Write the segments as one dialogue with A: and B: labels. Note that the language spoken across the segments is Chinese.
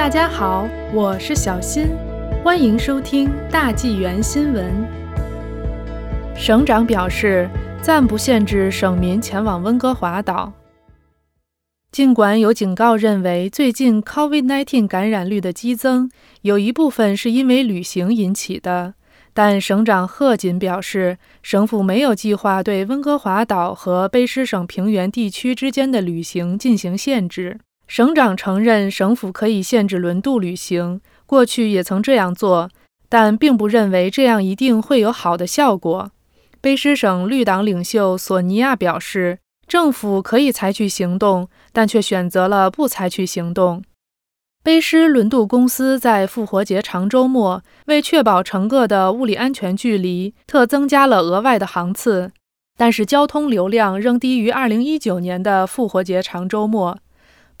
A: 大家好，我是小新，欢迎收听大纪元新闻。省长表示，暂不限制省民前往温哥华岛。尽管有警告认为最近 COVID-19 感染率的激增有一部分是因为旅行引起的，但省长贺锦表示，省府没有计划对温哥华岛和卑诗省平原地区之间的旅行进行限制。省长承认，省府可以限制轮渡旅行，过去也曾这样做，但并不认为这样一定会有好的效果。卑诗省绿党领袖索尼娅表示。政府可以采取行动，但却选择了不采取行动。卑诗轮渡公司在复活节长周末为确保乘客的物理安全距离，特增加了额外的航次，但是交通流量仍低于2019年的复活节长周末。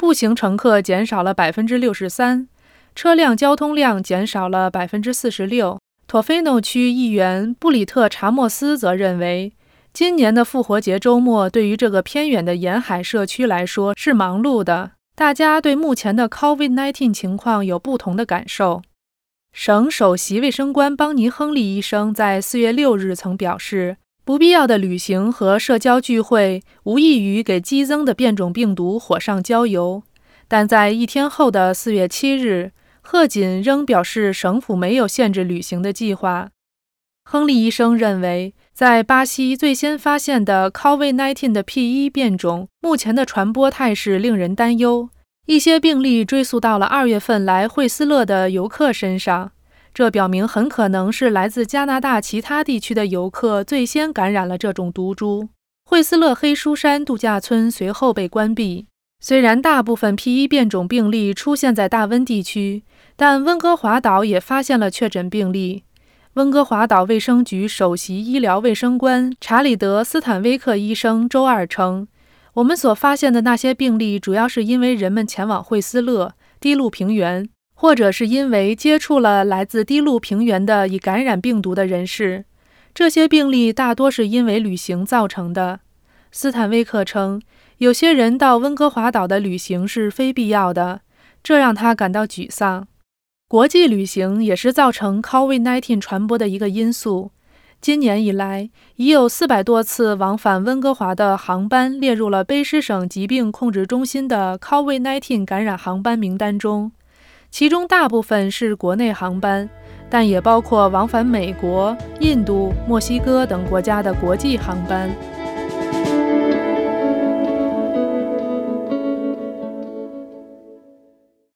A: 步行乘客减少了63%，车辆交通量减少了46%。托菲诺区议员布里特·查莫斯则认为。今年的复活节周末对于这个偏远的沿海社区来说是忙碌的，大家对目前的 COVID-19 情况有不同的感受。省首席卫生官邦尼·亨利医生在四月六日曾表示，不必要的旅行和社交聚会无异于给激增的变种病毒火上浇油。但在一天后的四月七日，贺锦仍表示省府没有限制旅行的计划。亨利医生认为。在巴西最先发现的 COVID-19 的 P1 变种，目前的传播态势令人担忧。一些病例追溯到了二月份来惠斯勒的游客身上，这表明很可能是来自加拿大其他地区的游客最先感染了这种毒株。惠斯勒黑书山度假村随后被关闭。虽然大部分 P1 变种病例出现在大温地区，但温哥华岛也发现了确诊病例。温哥华岛卫生局首席医疗卫生官查理德·斯坦威克医生周二称：“我们所发现的那些病例，主要是因为人们前往惠斯勒、低陆平原，或者是因为接触了来自低陆平原的已感染病毒的人士。这些病例大多是因为旅行造成的。”斯坦威克称：“有些人到温哥华岛的旅行是非必要的，这让他感到沮丧。”国际旅行也是造成 COVID-19 传播的一个因素。今年以来，已有四百多次往返温哥华的航班列入了卑诗省疾病控制中心的 COVID-19 感染航班名单中，其中大部分是国内航班，但也包括往返美国、印度、墨西哥等国家的国际航班。